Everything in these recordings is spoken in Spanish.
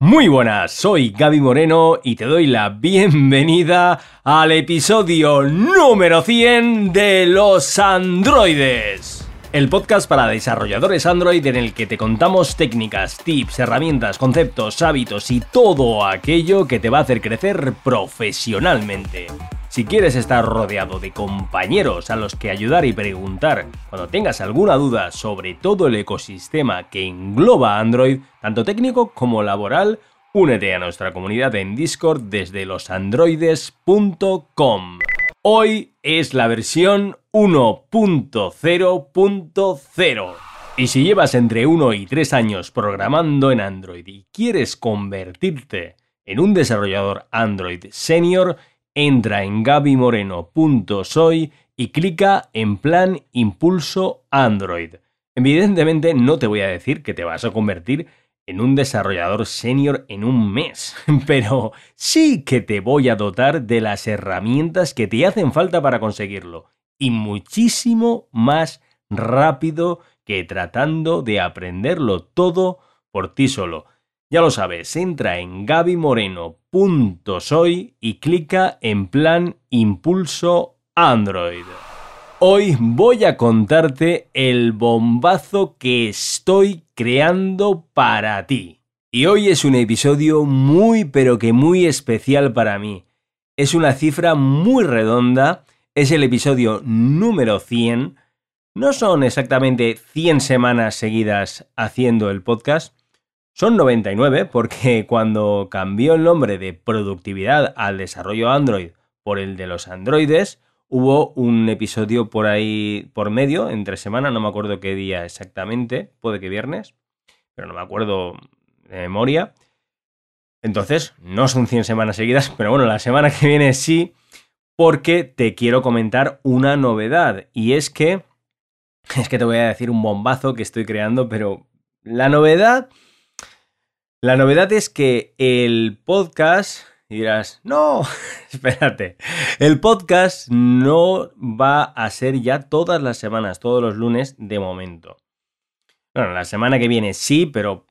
Muy buenas, soy Gaby Moreno y te doy la bienvenida al episodio número 100 de Los Androides. El podcast para desarrolladores Android en el que te contamos técnicas, tips, herramientas, conceptos, hábitos y todo aquello que te va a hacer crecer profesionalmente. Si quieres estar rodeado de compañeros a los que ayudar y preguntar cuando tengas alguna duda sobre todo el ecosistema que engloba Android, tanto técnico como laboral, únete a nuestra comunidad en Discord desde losandroides.com. Hoy es la versión 1.0.0. Y si llevas entre 1 y 3 años programando en Android y quieres convertirte en un desarrollador Android senior, entra en gabimoreno.soy y clica en plan Impulso Android. Evidentemente no te voy a decir que te vas a convertir en un desarrollador senior en un mes, pero sí que te voy a dotar de las herramientas que te hacen falta para conseguirlo, y muchísimo más rápido que tratando de aprenderlo todo por ti solo. Ya lo sabes, entra en gabimoreno.soy y clica en plan Impulso Android. Hoy voy a contarte el bombazo que estoy creando para ti. Y hoy es un episodio muy pero que muy especial para mí. Es una cifra muy redonda, es el episodio número 100. No son exactamente 100 semanas seguidas haciendo el podcast, son 99 porque cuando cambió el nombre de productividad al desarrollo Android por el de los androides, hubo un episodio por ahí por medio, entre semana, no me acuerdo qué día exactamente, puede que viernes, pero no me acuerdo de memoria. Entonces, no son 100 semanas seguidas, pero bueno, la semana que viene sí, porque te quiero comentar una novedad, y es que, es que te voy a decir un bombazo que estoy creando, pero la novedad la novedad es que el podcast, dirás, no, espérate, el podcast no va a ser ya todas las semanas, todos los lunes de momento. Bueno, la semana que viene sí, pero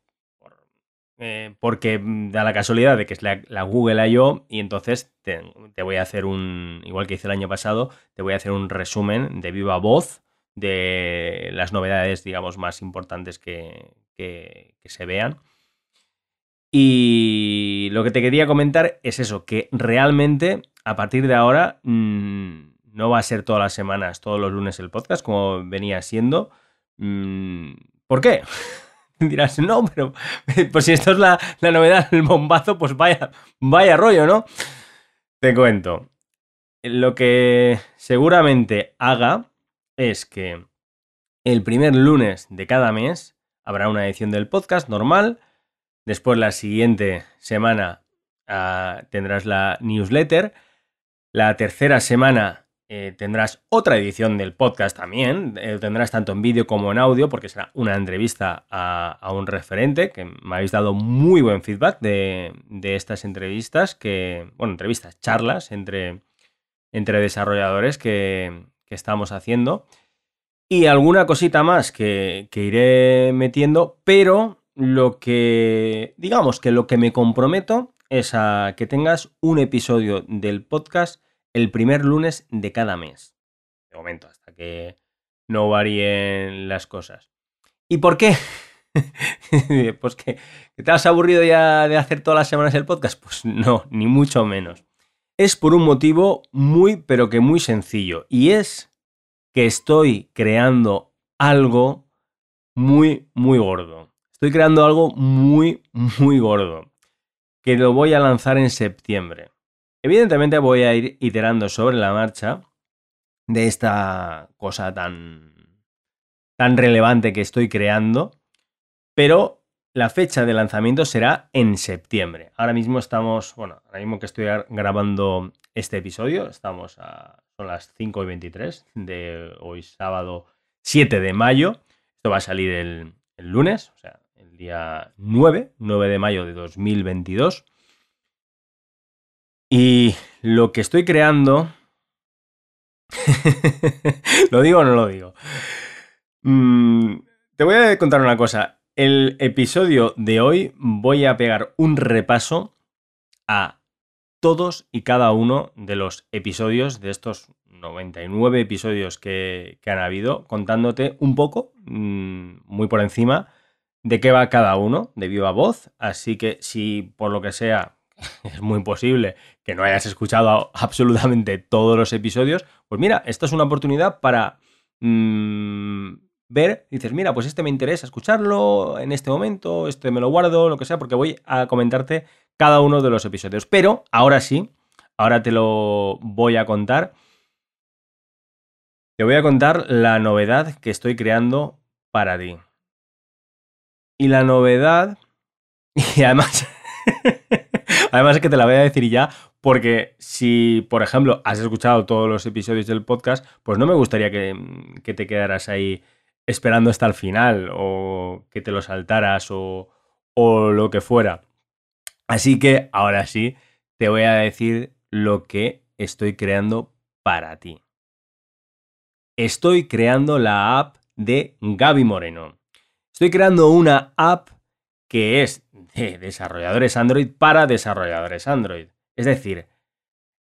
eh, porque da la casualidad de que es la, Google I.O. y entonces te, voy a hacer un, igual que hice el año pasado, te voy a hacer un resumen de viva voz de las novedades, digamos, más importantes que se vean. Y lo que te quería comentar es eso, que realmente a partir de ahora mm, no va a ser todas las semanas, todos los lunes el podcast, como venía siendo. Mm, ¿Por qué? Dirás, no, pero pues si esto es la, novedad, el bombazo, pues vaya, vaya rollo, ¿no? Te cuento. Lo que seguramente haga es que el primer lunes de cada mes habrá una edición del podcast normal Después la siguiente semana ah, tendrás la newsletter. La tercera semana eh, tendrás otra edición del podcast también. Eh, tendrás tanto en vídeo como en audio, porque será una entrevista a, un referente, que me habéis dado muy buen feedback de, estas entrevistas, que, bueno, entrevistas, charlas entre, entre desarrolladores que, estamos haciendo. Y alguna cosita más que, que iré metiendo, pero lo que, digamos que lo que me comprometo es a que tengas un episodio del podcast el primer lunes de cada mes. De momento, hasta que no varíen las cosas. ¿Y por qué? pues que, te has aburrido ya de hacer todas las semanas el podcast. Pues no, ni mucho menos. Es por un motivo muy, pero que muy sencillo. Y es que estoy creando algo muy, muy gordo. Estoy creando algo muy, muy gordo, que lo voy a lanzar en septiembre. Evidentemente voy a ir iterando sobre la marcha de esta cosa tan, tan relevante que estoy creando, pero la fecha de lanzamiento será en septiembre. Ahora mismo estamos, bueno, ahora mismo que estoy grabando este episodio, estamos a, son las 5 y 23 de hoy sábado 7 de mayo. Esto va a salir el, lunes, o sea, día 9, 9 de mayo de 2022. Y lo que estoy creando... ¿Lo digo o no lo digo? Mm, te voy a contar una cosa. el episodio de hoy voy a pegar un repaso a todos y cada uno de los episodios de estos 99 episodios que, han habido, contándote un poco, mm, muy por encima, de qué va cada uno de viva voz. Así que si por lo que sea es muy posible que no hayas escuchado absolutamente todos los episodios, pues mira, esta es una oportunidad para mm, ver, dices, mira, pues este me interesa escucharlo en este momento, este me lo guardo, lo que sea, porque voy a comentarte cada uno de los episodios. Pero ahora sí, ahora te lo voy a contar. Te voy a contar la novedad que estoy creando para ti. Y la novedad, y además, además es que te la voy a decir ya, porque si, por ejemplo, has escuchado todos los episodios del podcast, pues no me gustaría que, que te quedaras ahí esperando hasta el final o que te lo saltaras o, o lo que fuera. Así que ahora sí, te voy a decir lo que estoy creando para ti estoy creando la app de Gaby Moreno. Estoy creando una app que es de desarrolladores Android para desarrolladores Android. Es decir,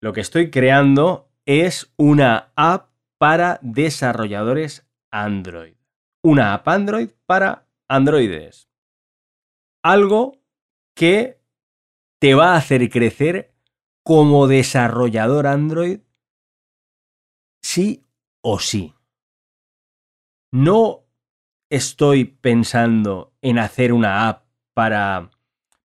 lo que estoy creando es una app para desarrolladores Android. Una app Android para androides. Algo que te va a hacer crecer como desarrollador Android sí o sí. No estoy pensando en hacer una app para,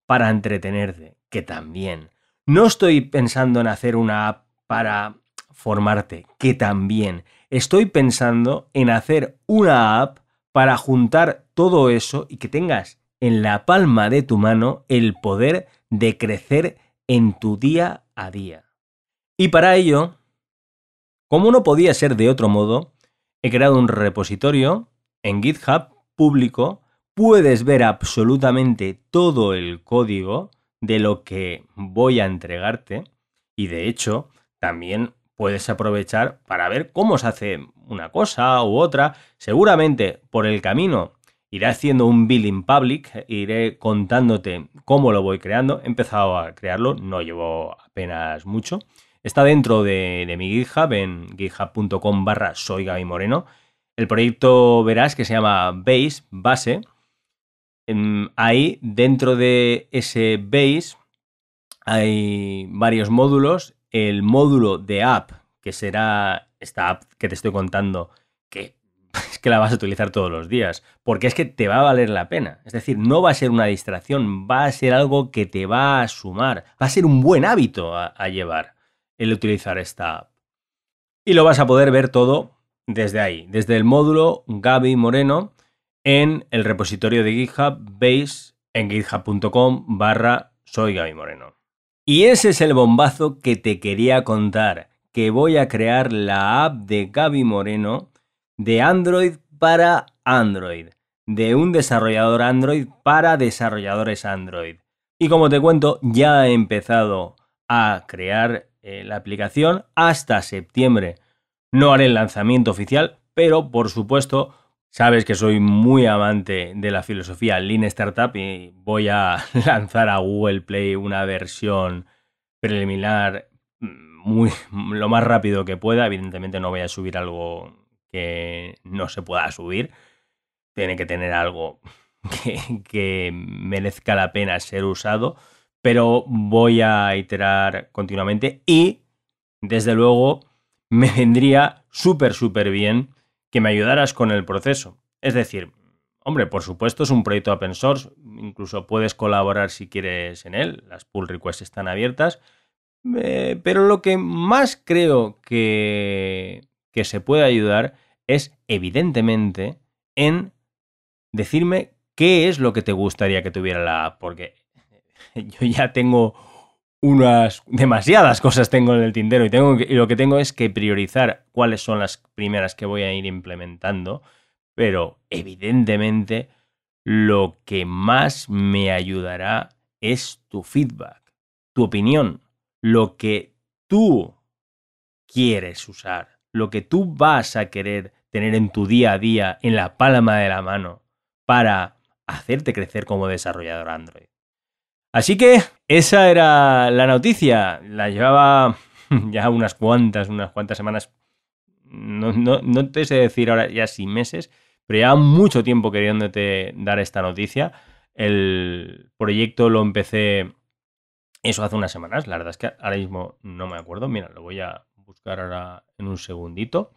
para entretenerte, que también. No estoy pensando en hacer una app para formarte, que también. Estoy pensando en hacer una app para juntar todo eso y que tengas en la palma de tu mano el poder de crecer en tu día a día. Y para ello como no podía ser de otro modo, he creado un repositorio en GitHub público. Puedes ver absolutamente todo el código de lo que voy a entregarte y de hecho también puedes aprovechar para ver cómo se hace una cosa u otra. Seguramente por el camino iré haciendo un building public, iré contándote cómo lo voy creando. He empezado a crearlo, no llevo apenas mucho. Está dentro de, mi GitHub en github.com barra soy Gaby Moreno. El proyecto verás que se llama Base, base. Em, ahí dentro de ese Base hay varios módulos. El módulo de app, que será esta app que te estoy contando, que es que la vas a utilizar todos los días, porque es que te va a valer la pena. Es decir, no va a ser una distracción, va a ser algo que te va a sumar, va a ser un buen hábito a llevar el utilizar esta app. Y lo vas a poder ver todo desde ahí, desde el módulo Gaby Moreno en el repositorio de GitHub Base en github.com barra soy Gaby Moreno. Y ese es el bombazo que te quería contar, que voy a crear la app de Gaby Moreno de Android para Android, de un desarrollador Android para desarrolladores Android. Y como te cuento, ya he empezado a crear eh, la aplicación hasta septiembre. No haré el lanzamiento oficial, pero por supuesto sabes que soy muy amante de la filosofía Lean Startup y voy a lanzar a Google Play una versión preliminar mm, muy lo más rápido que pueda. Evidentemente no voy a subir algo que no se pueda subir. Tiene que tener algo que merezca la pena ser usado pero voy a iterar continuamente y, desde luego, me vendría súper, súper bien que me ayudaras con el proceso. Es decir, hombre, por supuesto es un proyecto open source, incluso puedes colaborar si quieres en él, las pull requests están abiertas, eh, pero lo que más creo que, que se puede ayudar es, evidentemente, en decirme qué es lo que te gustaría que tuviera la app, porque yo ya tengo unas demasiadas cosas tengo en el tintero y, tengo y lo que tengo es que priorizar cuáles son las primeras que voy a ir implementando, pero evidentemente lo que más me ayudará es tu feedback, tu opinión, lo que tú quieres usar, lo que tú vas a querer tener en tu día a día, en la palma de la mano, para hacerte crecer como desarrollador Android. Así que esa era la noticia. La llevaba ya unas cuantas, unas cuantas semanas. No, no te sé decir ahora ya si meses, pero ya mucho tiempo queriéndote dar esta noticia. El proyecto lo empecé eso hace unas semanas. La verdad es que ahora mismo no me acuerdo. Mira, lo voy a buscar ahora en un segundito.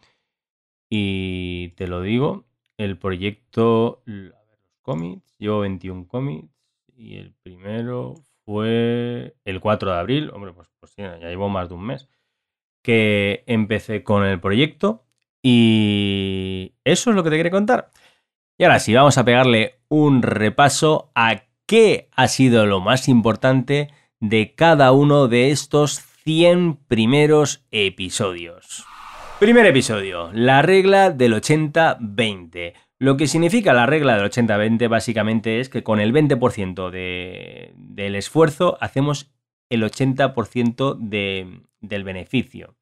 Y te lo digo. El proyecto. A ver, los cómics. Llevo 21 cómics. Y el primero fue el 4 de abril. Hombre, pues, pues ya llevo más de un mes. Que empecé con el proyecto. Y eso es lo que te quería contar. Y ahora sí, vamos a pegarle un repaso a qué ha sido lo más importante de cada uno de estos 100 primeros episodios. Primer episodio, la regla del 80-20. Lo que significa la regla del 80-20 básicamente es que con el 20% del esfuerzo hacemos el 80% del beneficio.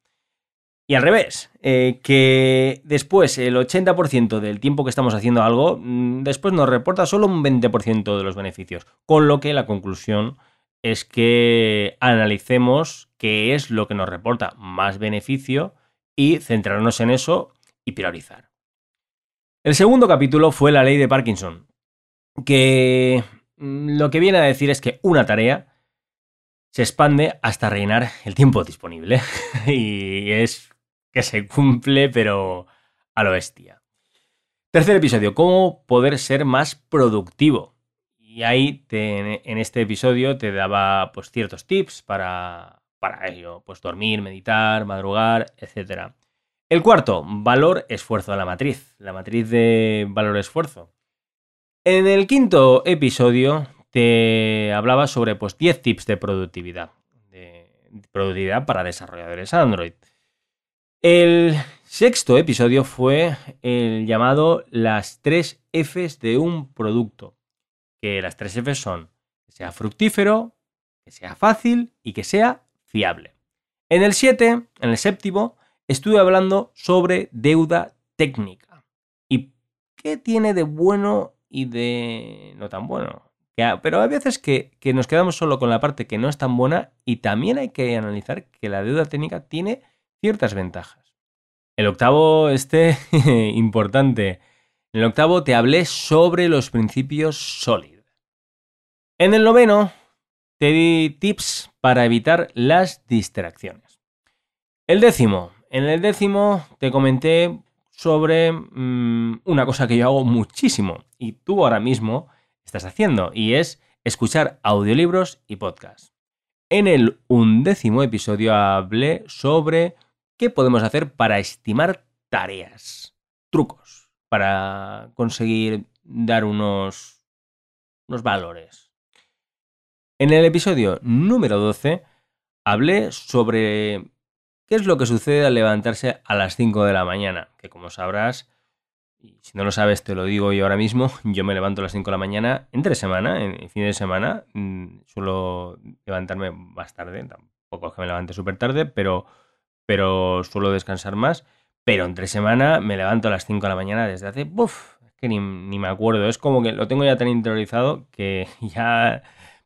Y al revés, eh, que después el 80% del tiempo que estamos haciendo algo, mm, después nos reporta solo un 20% de los beneficios. Con lo que la conclusión es que analicemos qué es lo que nos reporta más beneficio y centrarnos en eso y priorizar. El segundo capítulo fue la ley de Parkinson, que mm, lo que viene a decir es que una tarea se expande hasta rellenar el tiempo disponible. y es que se cumple, pero a lo bestia. Tercer episodio, cómo poder ser más productivo. Y ahí en este episodio te daba pues, ciertos tips para, para ello, pues dormir, meditar, madrugar, etc. El cuarto, valor-esfuerzo de la matriz, la matriz de valor-esfuerzo. En el quinto episodio te hablaba sobre pues, 10 tips de productividad, productividad para desarrolladores Android. El sexto episodio fue el llamado las tres Fs de un producto que las tres F son que sea fructífero, que sea fácil y que sea fiable. En el 7, en el séptimo, estuve hablando sobre deuda técnica. ¿Y qué tiene de bueno y de no tan bueno? Pero hay veces que, que nos quedamos solo con la parte que no es tan buena y también hay que analizar que la deuda técnica tiene ciertas ventajas. El octavo, este importante. En el octavo te hablé sobre los principios sólidos. En el noveno, te di tips para evitar las distracciones. El décimo, en el décimo te comenté sobre mm, una cosa que yo hago muchísimo y tú ahora mismo estás haciendo y es escuchar audiolibros y podcasts. En el undécimo episodio hablé sobre qué podemos hacer para estimar tareas, trucos, para conseguir dar unos, unos valores en el episodio número 12 hablé sobre qué es lo que sucede al levantarse a las 5 de la mañana, que como sabrás, y si no lo sabes te lo digo yo ahora mismo, yo me levanto a las 5 de la mañana entre semana, en fin de semana, mm, suelo levantarme más tarde, tampoco es que me levante súper tarde, pero, pero suelo descansar más, pero entre semana me levanto a las 5 de la mañana desde hace, ¡buf! es que ni, ni me acuerdo, es como que lo tengo ya tan interiorizado que ya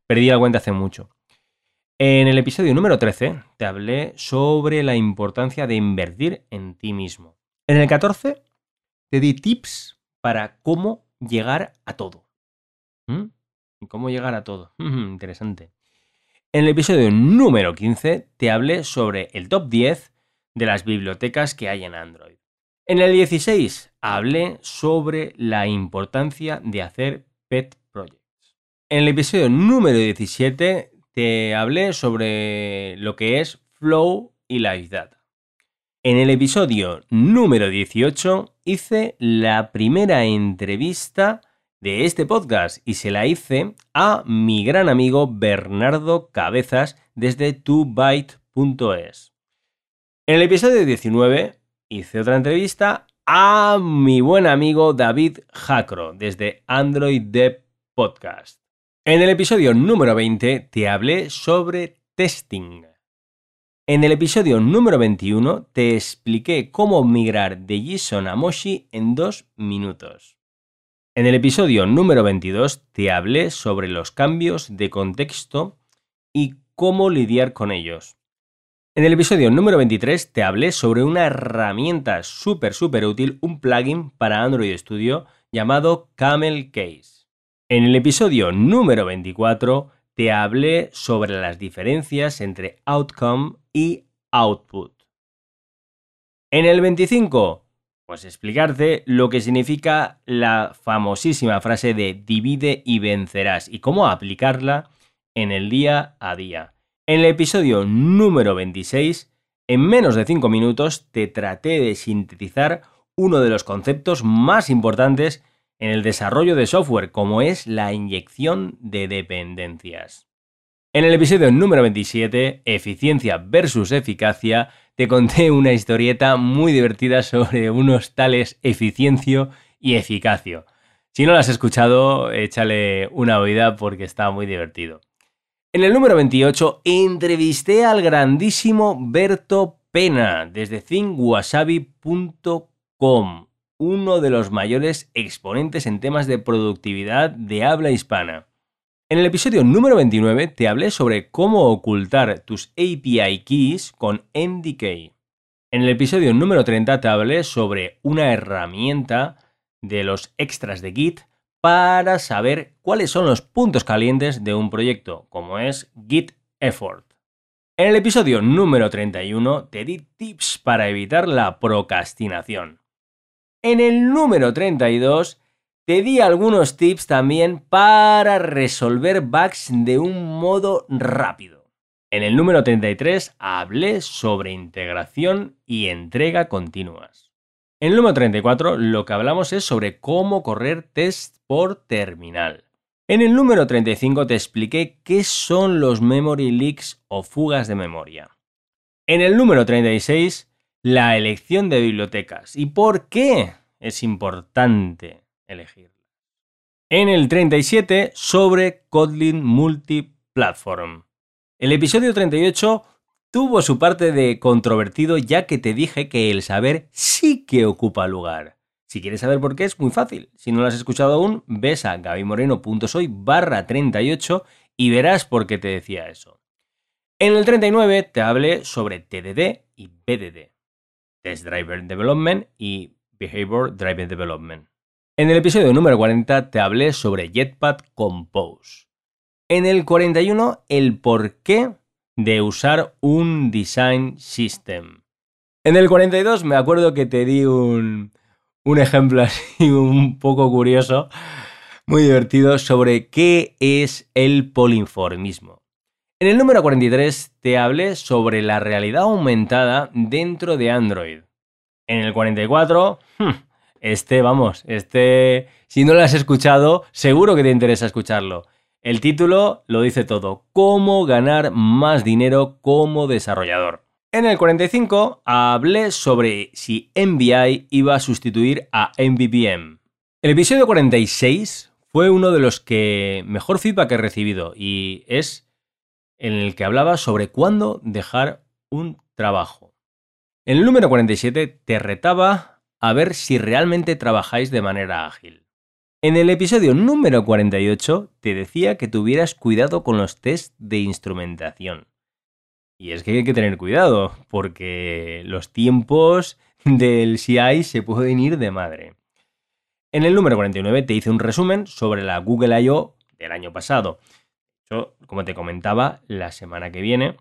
Perdí la cuenta hace mucho. En el episodio número 13 te hablé sobre la importancia de invertir en ti mismo. En el 14 te di tips para cómo llegar a todo. ¿Mm? ¿Cómo llegar a todo? Interesante. En el episodio número 15 te hablé sobre el top 10 de las bibliotecas que hay en Android. En el 16 hablé sobre la importancia de hacer pet projects. En el episodio número 17 te hablé sobre lo que es Flow y Live Data. En el episodio número 18 hice la primera entrevista de este podcast y se la hice a mi gran amigo Bernardo Cabezas desde tubyte.es. En el episodio 19 hice otra entrevista a mi buen amigo David Jacro desde Android Dev Podcast. En el episodio número 20 te hablé sobre testing. En el episodio número 21 te expliqué cómo migrar de JSON a Moshi en dos minutos. En el episodio número 22 te hablé sobre los cambios de contexto y cómo lidiar con ellos. En el episodio número 23 te hablé sobre una herramienta súper, súper útil, un plugin para Android Studio llamado Camel Case. En el episodio número 24 te hablé sobre las diferencias entre outcome y output. En el 25, pues explicarte lo que significa la famosísima frase de divide y vencerás y cómo aplicarla en el día a día. En el episodio número 26, en menos de 5 minutos, te traté de sintetizar uno de los conceptos más importantes en el desarrollo de software, como es la inyección de dependencias. En el episodio número 27, Eficiencia versus Eficacia, te conté una historieta muy divertida sobre unos tales eficiencia y eficacio. Si no lo has escuchado, échale una oída porque está muy divertido. En el número 28, entrevisté al grandísimo Berto Pena desde thinkwasabi.com uno de los mayores exponentes en temas de productividad de habla hispana. En el episodio número 29 te hablé sobre cómo ocultar tus API keys con NDK. En el episodio número 30 te hablé sobre una herramienta de los extras de Git para saber cuáles son los puntos calientes de un proyecto, como es Git Effort. En el episodio número 31 te di tips para evitar la procrastinación. En el número 32 te di algunos tips también para resolver bugs de un modo rápido. En el número 33 hablé sobre integración y entrega continuas. En el número 34 lo que hablamos es sobre cómo correr test por terminal. En el número 35 te expliqué qué son los memory leaks o fugas de memoria. En el número 36 la elección de bibliotecas y por qué es importante elegirlas. En el 37 sobre Kotlin Multiplatform. El episodio 38 tuvo su parte de controvertido ya que te dije que el saber sí que ocupa lugar. Si quieres saber por qué es muy fácil. Si no lo has escuchado aún, ves a gabimoreno.soy barra 38 y verás por qué te decía eso. En el 39 te hablé sobre TDD y BDD. Test Driver Development y Behavior Driven Development. En el episodio número 40 te hablé sobre Jetpack Compose. En el 41 el porqué de usar un design system. En el 42 me acuerdo que te di un, un ejemplo así un poco curioso, muy divertido, sobre qué es el polinformismo. En el número 43 te hablé sobre la realidad aumentada dentro de Android. En el 44, hmm, este, vamos, este, si no lo has escuchado, seguro que te interesa escucharlo. El título lo dice todo, cómo ganar más dinero como desarrollador. En el 45 hablé sobre si MVI iba a sustituir a MVVM. El episodio 46 fue uno de los que mejor feedback he recibido y es en el que hablaba sobre cuándo dejar un trabajo. En el número 47 te retaba a ver si realmente trabajáis de manera ágil. En el episodio número 48 te decía que tuvieras cuidado con los test de instrumentación. Y es que hay que tener cuidado, porque los tiempos del CI se pueden ir de madre. En el número 49 te hice un resumen sobre la Google I.O. del año pasado. Como te comentaba, la semana que viene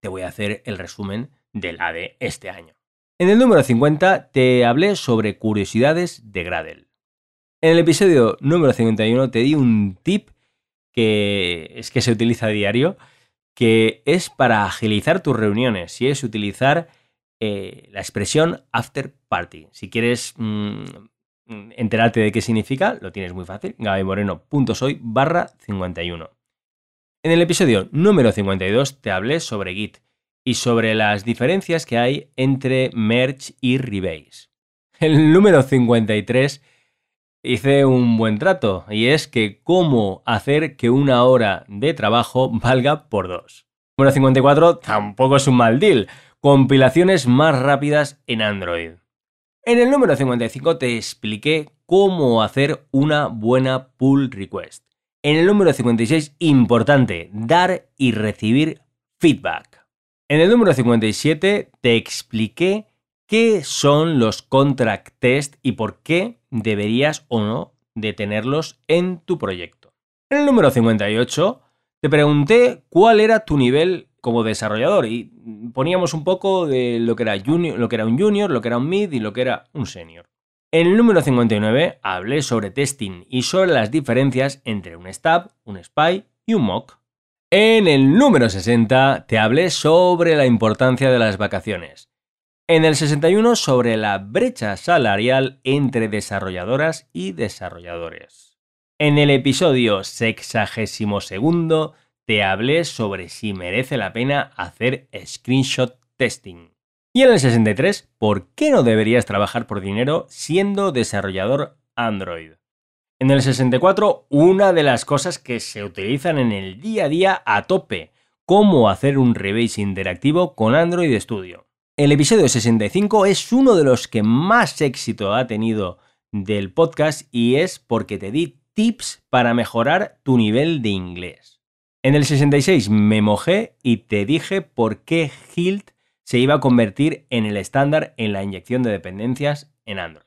te voy a hacer el resumen de la de este año. En el número 50 te hablé sobre curiosidades de Gradle. En el episodio número 51 te di un tip que es que se utiliza a diario, que es para agilizar tus reuniones y es utilizar eh, la expresión after party. Si quieres mm, enterarte de qué significa, lo tienes muy fácil, gabymoreno.soy barra 51. En el episodio número 52 te hablé sobre Git y sobre las diferencias que hay entre Merge y Rebase. El número 53 hice un buen trato y es que cómo hacer que una hora de trabajo valga por dos. Número 54 tampoco es un mal deal. Compilaciones más rápidas en Android. En el número 55 te expliqué cómo hacer una buena pull request. En el número 56, importante, dar y recibir feedback. En el número 57 te expliqué qué son los contract test y por qué deberías o no de tenerlos en tu proyecto. En el número 58 te pregunté cuál era tu nivel como desarrollador y poníamos un poco de lo que era, junior, lo que era un junior, lo que era un mid y lo que era un senior. En el número 59 hablé sobre testing y sobre las diferencias entre un stab, un spy y un mock. En el número 60 te hablé sobre la importancia de las vacaciones. En el 61 sobre la brecha salarial entre desarrolladoras y desarrolladores. En el episodio 62 te hablé sobre si merece la pena hacer screenshot testing. Y en el 63, ¿por qué no deberías trabajar por dinero siendo desarrollador Android? En el 64, una de las cosas que se utilizan en el día a día a tope, cómo hacer un rebase interactivo con Android Studio. El episodio 65 es uno de los que más éxito ha tenido del podcast y es porque te di tips para mejorar tu nivel de inglés. En el 66 me mojé y te dije por qué Hilt se iba a convertir en el estándar en la inyección de dependencias en Android.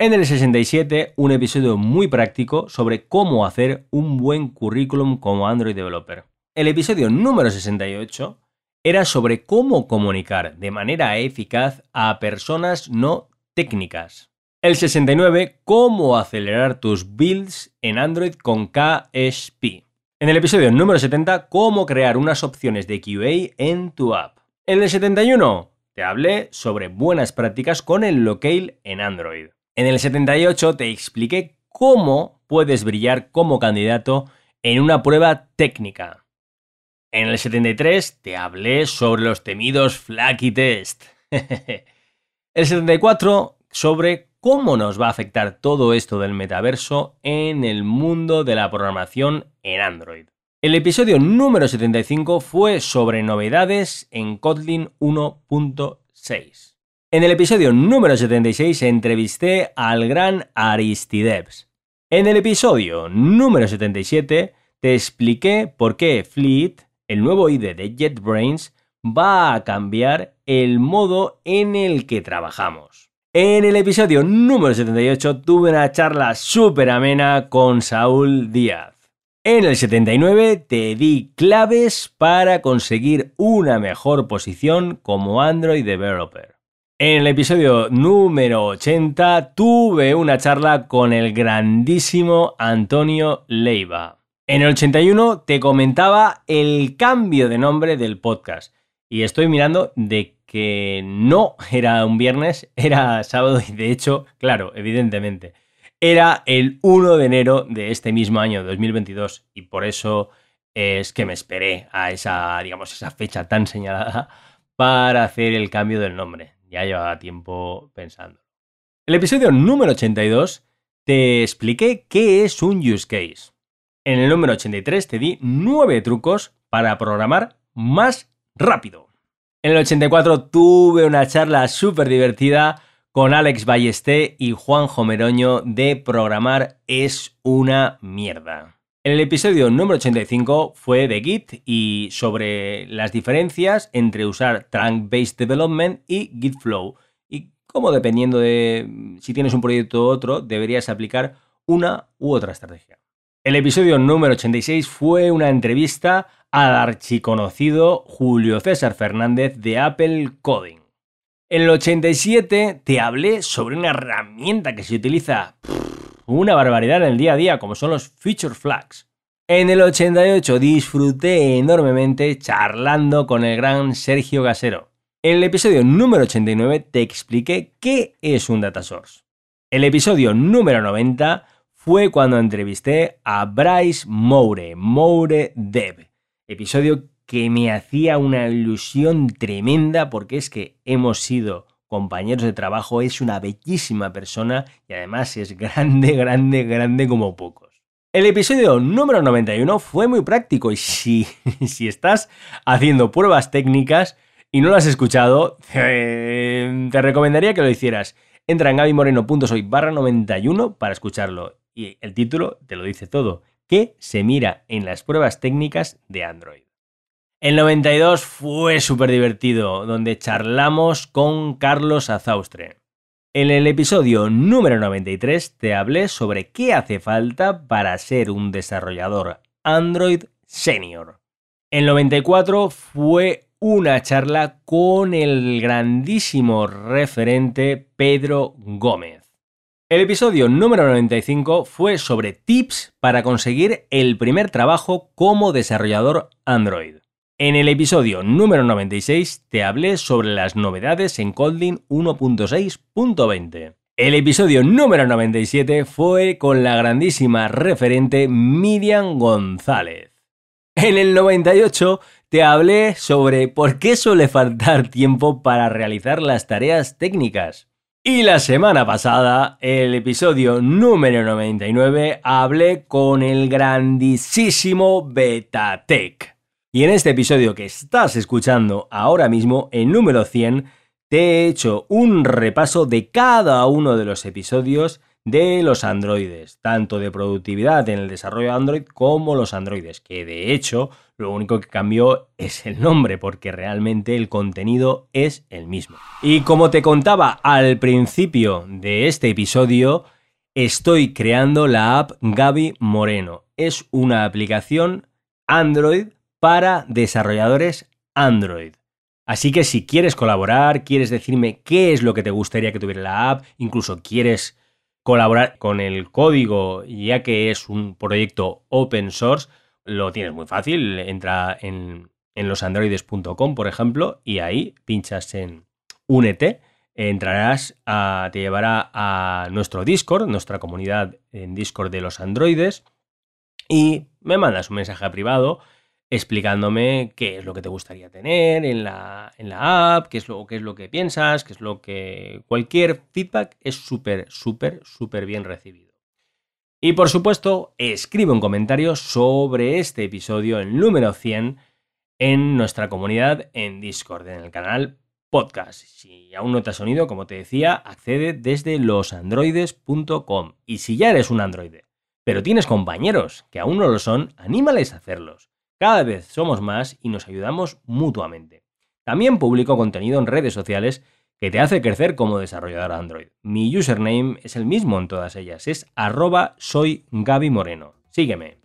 En el 67, un episodio muy práctico sobre cómo hacer un buen currículum como Android Developer. El episodio número 68 era sobre cómo comunicar de manera eficaz a personas no técnicas. El 69, cómo acelerar tus builds en Android con KSP. En el episodio número 70, cómo crear unas opciones de QA en tu app. En el 71 te hablé sobre buenas prácticas con el locale en Android. En el 78 te expliqué cómo puedes brillar como candidato en una prueba técnica. En el 73 te hablé sobre los temidos Flaky Test. el 74 sobre cómo nos va a afectar todo esto del metaverso en el mundo de la programación en Android. El episodio número 75 fue sobre novedades en Kotlin 1.6. En el episodio número 76 entrevisté al gran Aristideps. En el episodio número 77 te expliqué por qué Fleet, el nuevo IDE de JetBrains, va a cambiar el modo en el que trabajamos. En el episodio número 78 tuve una charla súper amena con Saúl Díaz. En el 79 te di claves para conseguir una mejor posición como Android Developer. En el episodio número 80 tuve una charla con el grandísimo Antonio Leiva. En el 81 te comentaba el cambio de nombre del podcast. Y estoy mirando de que no era un viernes, era sábado y de hecho, claro, evidentemente era el 1 de enero de este mismo año, 2022, y por eso es que me esperé a esa, digamos, esa fecha tan señalada para hacer el cambio del nombre. Ya llevaba tiempo pensando. En el episodio número 82 te expliqué qué es un use case. En el número 83 te di 9 trucos para programar más rápido. En el 84 tuve una charla súper divertida con Alex Ballesté y Juan Jomeroño de Programar es una mierda. El episodio número 85 fue de Git y sobre las diferencias entre usar Trunk-Based Development y Git Flow y cómo dependiendo de si tienes un proyecto u otro deberías aplicar una u otra estrategia. El episodio número 86 fue una entrevista al archiconocido Julio César Fernández de Apple Coding. En el 87 te hablé sobre una herramienta que se utiliza una barbaridad en el día a día, como son los feature flags. En el 88 disfruté enormemente charlando con el gran Sergio Gasero. En el episodio número 89 te expliqué qué es un data source. El episodio número 90 fue cuando entrevisté a Bryce Moure, Moure Dev. Episodio que me hacía una ilusión tremenda porque es que hemos sido compañeros de trabajo, es una bellísima persona y además es grande, grande, grande como pocos. El episodio número 91 fue muy práctico y si, si estás haciendo pruebas técnicas y no lo has escuchado, te recomendaría que lo hicieras. Entra en gabimoreno.soy barra 91 para escucharlo. Y el título te lo dice todo. ¿Qué se mira en las pruebas técnicas de Android? El 92 fue súper divertido, donde charlamos con Carlos Azaustre. En el episodio número 93 te hablé sobre qué hace falta para ser un desarrollador Android senior. El 94 fue una charla con el grandísimo referente Pedro Gómez. El episodio número 95 fue sobre tips para conseguir el primer trabajo como desarrollador Android. En el episodio número 96 te hablé sobre las novedades en Kotlin 1.6.20. El episodio número 97 fue con la grandísima referente Miriam González. En el 98 te hablé sobre por qué suele faltar tiempo para realizar las tareas técnicas. Y la semana pasada, el episodio número 99, hablé con el grandísimo Betatech. Y en este episodio que estás escuchando ahora mismo, el número 100, te he hecho un repaso de cada uno de los episodios de los androides, tanto de productividad en el desarrollo de Android como los androides, que de hecho lo único que cambió es el nombre, porque realmente el contenido es el mismo. Y como te contaba al principio de este episodio, estoy creando la app Gaby Moreno. Es una aplicación Android para desarrolladores Android. Así que si quieres colaborar, quieres decirme qué es lo que te gustaría que tuviera la app, incluso quieres colaborar con el código, ya que es un proyecto open source, lo tienes muy fácil. Entra en, losandroides.com, por ejemplo, y ahí pinchas en Únete. Entrarás, te llevará a nuestro Discord, nuestra comunidad en Discord de los androides, y me mandas un mensaje privado explicándome qué es lo que te gustaría tener en la, en la app, qué es, lo, qué es lo que piensas, qué es lo que... Cualquier feedback es súper, súper, súper bien recibido. Y por supuesto, escribe un comentario sobre este episodio, el número 100, en nuestra comunidad en Discord, en el canal podcast. Si aún no te has unido, como te decía, accede desde losandroides.com. Y si ya eres un androide, pero tienes compañeros que aún no lo son, anímales a hacerlos. Cada vez somos más y nos ayudamos mutuamente. También publico contenido en redes sociales que te hace crecer como desarrollador Android. Mi username es el mismo en todas ellas, es arroba soy Gaby Moreno. Sígueme.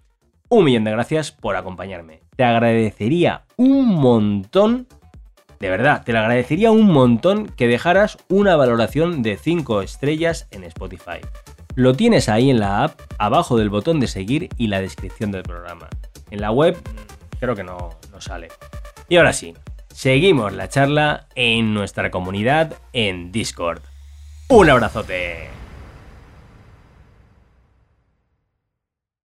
Un millón de gracias por acompañarme. Te agradecería un montón, de verdad, te lo agradecería un montón que dejaras una valoración de 5 estrellas en Spotify. Lo tienes ahí en la app, abajo del botón de seguir y la descripción del programa. En la web creo que no, no sale. Y ahora sí, seguimos la charla en nuestra comunidad en Discord. ¡Un abrazote!